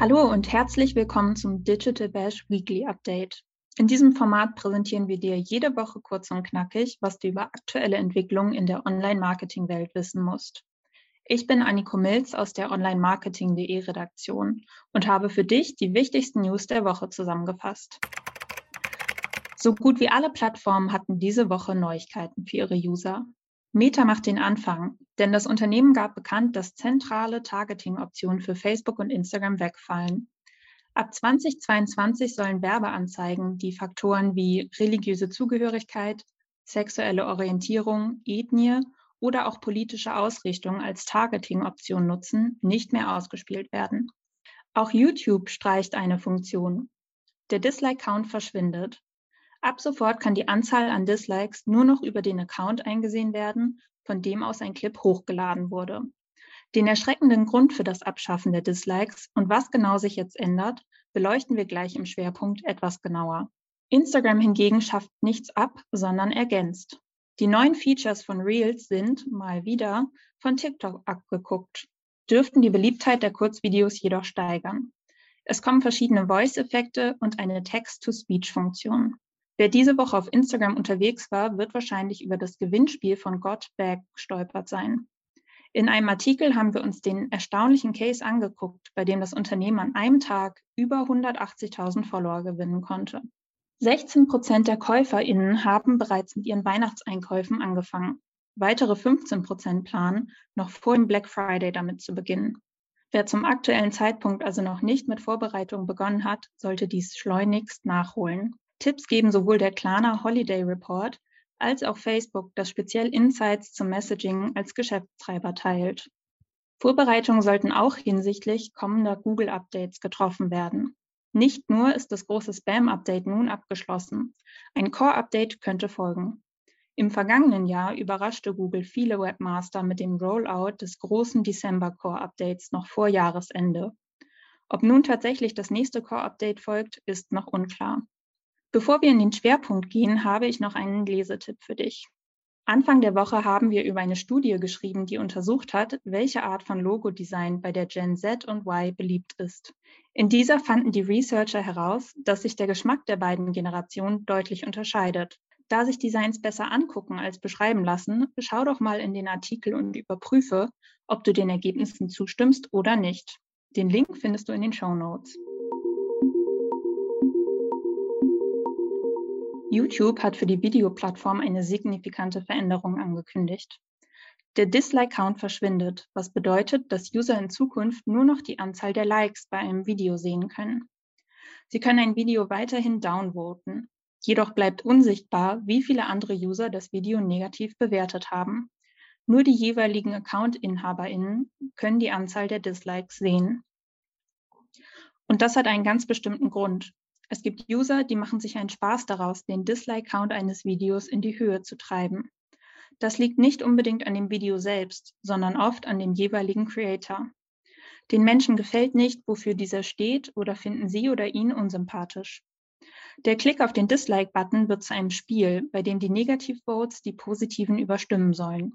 Hallo und herzlich willkommen zum Digital Bash Weekly Update. In diesem Format präsentieren wir dir jede Woche kurz und knackig, was du über aktuelle Entwicklungen in der Online-Marketing-Welt wissen musst. Ich bin Anniko Milz aus der Online-Marketing.de Redaktion und habe für dich die wichtigsten News der Woche zusammengefasst. So gut wie alle Plattformen hatten diese Woche Neuigkeiten für ihre User. Meta macht den Anfang, denn das Unternehmen gab bekannt, dass zentrale Targeting-Optionen für Facebook und Instagram wegfallen. Ab 2022 sollen Werbeanzeigen, die Faktoren wie religiöse Zugehörigkeit, sexuelle Orientierung, Ethnie oder auch politische Ausrichtung als Targeting-Option nutzen, nicht mehr ausgespielt werden. Auch YouTube streicht eine Funktion. Der Dislike-Count verschwindet. Ab sofort kann die Anzahl an Dislikes nur noch über den Account eingesehen werden, von dem aus ein Clip hochgeladen wurde. Den erschreckenden Grund für das Abschaffen der Dislikes und was genau sich jetzt ändert, beleuchten wir gleich im Schwerpunkt etwas genauer. Instagram hingegen schafft nichts ab, sondern ergänzt. Die neuen Features von Reels sind, mal wieder, von TikTok abgeguckt, dürften die Beliebtheit der Kurzvideos jedoch steigern. Es kommen verschiedene Voice-Effekte und eine Text-to-Speech-Funktion. Wer diese Woche auf Instagram unterwegs war, wird wahrscheinlich über das Gewinnspiel von Godbag gestolpert sein. In einem Artikel haben wir uns den erstaunlichen Case angeguckt, bei dem das Unternehmen an einem Tag über 180.000 Follower gewinnen konnte. 16 Prozent der KäuferInnen haben bereits mit ihren Weihnachtseinkäufen angefangen. Weitere 15 Prozent planen, noch vor dem Black Friday damit zu beginnen. Wer zum aktuellen Zeitpunkt also noch nicht mit Vorbereitungen begonnen hat, sollte dies schleunigst nachholen. Tipps geben sowohl der Klarna Holiday Report als auch Facebook, das speziell Insights zum Messaging als Geschäftstreiber teilt. Vorbereitungen sollten auch hinsichtlich kommender Google-Updates getroffen werden. Nicht nur ist das große Spam-Update nun abgeschlossen, ein Core-Update könnte folgen. Im vergangenen Jahr überraschte Google viele Webmaster mit dem Rollout des großen December Core-Updates noch vor Jahresende. Ob nun tatsächlich das nächste Core-Update folgt, ist noch unklar. Bevor wir in den Schwerpunkt gehen, habe ich noch einen Lesetipp für dich. Anfang der Woche haben wir über eine Studie geschrieben, die untersucht hat, welche Art von Logodesign bei der Gen Z und Y beliebt ist. In dieser fanden die Researcher heraus, dass sich der Geschmack der beiden Generationen deutlich unterscheidet. Da sich Designs besser angucken als beschreiben lassen, schau doch mal in den Artikel und überprüfe, ob du den Ergebnissen zustimmst oder nicht. Den Link findest du in den Show Notes. YouTube hat für die Videoplattform eine signifikante Veränderung angekündigt. Der Dislike-Count verschwindet, was bedeutet, dass User in Zukunft nur noch die Anzahl der Likes bei einem Video sehen können. Sie können ein Video weiterhin downvoten. Jedoch bleibt unsichtbar, wie viele andere User das Video negativ bewertet haben. Nur die jeweiligen Account-InhaberInnen können die Anzahl der Dislikes sehen. Und das hat einen ganz bestimmten Grund. Es gibt User, die machen sich einen Spaß daraus, den Dislike-Count eines Videos in die Höhe zu treiben. Das liegt nicht unbedingt an dem Video selbst, sondern oft an dem jeweiligen Creator. Den Menschen gefällt nicht, wofür dieser steht oder finden sie oder ihn unsympathisch. Der Klick auf den Dislike-Button wird zu einem Spiel, bei dem die Negativ-Votes die positiven überstimmen sollen.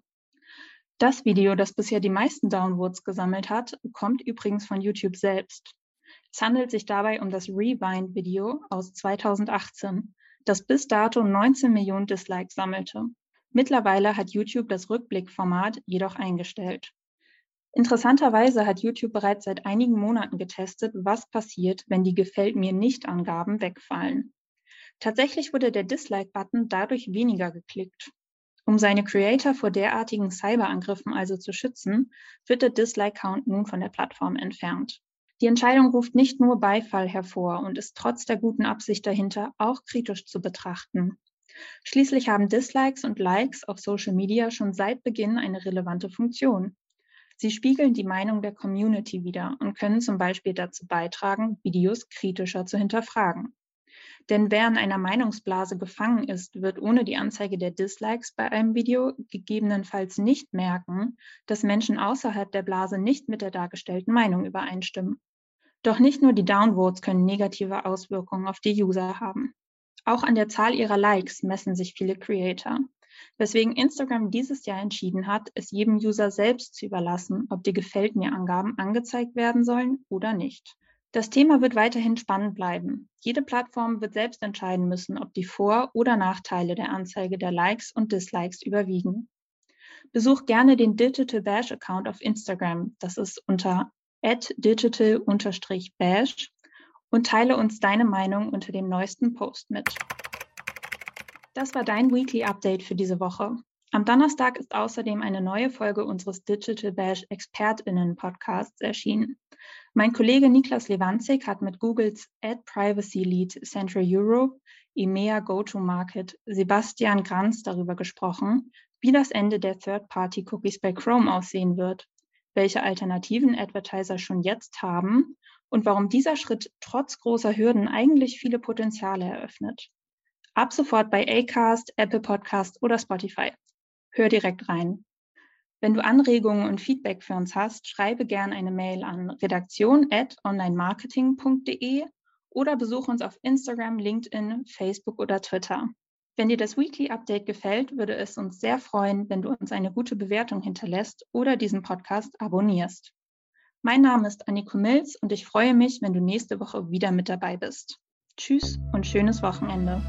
Das Video, das bisher die meisten Downvotes gesammelt hat, kommt übrigens von YouTube selbst. Es handelt sich dabei um das Rewind-Video aus 2018, das bis dato 19 Millionen Dislikes sammelte. Mittlerweile hat YouTube das Rückblickformat jedoch eingestellt. Interessanterweise hat YouTube bereits seit einigen Monaten getestet, was passiert, wenn die Gefällt mir nicht Angaben wegfallen. Tatsächlich wurde der Dislike-Button dadurch weniger geklickt. Um seine Creator vor derartigen Cyberangriffen also zu schützen, wird der Dislike-Count nun von der Plattform entfernt. Die Entscheidung ruft nicht nur Beifall hervor und ist trotz der guten Absicht dahinter auch kritisch zu betrachten. Schließlich haben Dislikes und Likes auf Social Media schon seit Beginn eine relevante Funktion. Sie spiegeln die Meinung der Community wider und können zum Beispiel dazu beitragen, Videos kritischer zu hinterfragen. Denn wer in einer Meinungsblase gefangen ist, wird ohne die Anzeige der Dislikes bei einem Video gegebenenfalls nicht merken, dass Menschen außerhalb der Blase nicht mit der dargestellten Meinung übereinstimmen. Doch nicht nur die Downvotes können negative Auswirkungen auf die User haben. Auch an der Zahl ihrer Likes messen sich viele Creator, weswegen Instagram dieses Jahr entschieden hat, es jedem User selbst zu überlassen, ob die Gefällt mir Angaben angezeigt werden sollen oder nicht. Das Thema wird weiterhin spannend bleiben. Jede Plattform wird selbst entscheiden müssen, ob die Vor- oder Nachteile der Anzeige der Likes und Dislikes überwiegen. Besuch gerne den Digital Bash Account auf Instagram. Das ist unter digital-bash und teile uns deine Meinung unter dem neuesten Post mit. Das war dein Weekly Update für diese Woche. Am Donnerstag ist außerdem eine neue Folge unseres Digital Bash ExpertInnen Podcasts erschienen. Mein Kollege Niklas Lewandzig hat mit Googles Ad Privacy Lead Central Europe, EMEA Go-to-Market Sebastian Granz darüber gesprochen, wie das Ende der Third-Party-Cookies bei Chrome aussehen wird, welche Alternativen Advertiser schon jetzt haben und warum dieser Schritt trotz großer Hürden eigentlich viele Potenziale eröffnet. Ab sofort bei Acast, Apple Podcast oder Spotify. Hör direkt rein. Wenn du Anregungen und Feedback für uns hast, schreibe gerne eine Mail an redaktion.onlinemarketing.de oder besuche uns auf Instagram, LinkedIn, Facebook oder Twitter. Wenn dir das Weekly Update gefällt, würde es uns sehr freuen, wenn du uns eine gute Bewertung hinterlässt oder diesen Podcast abonnierst. Mein Name ist Anniko Mills und ich freue mich, wenn du nächste Woche wieder mit dabei bist. Tschüss und schönes Wochenende.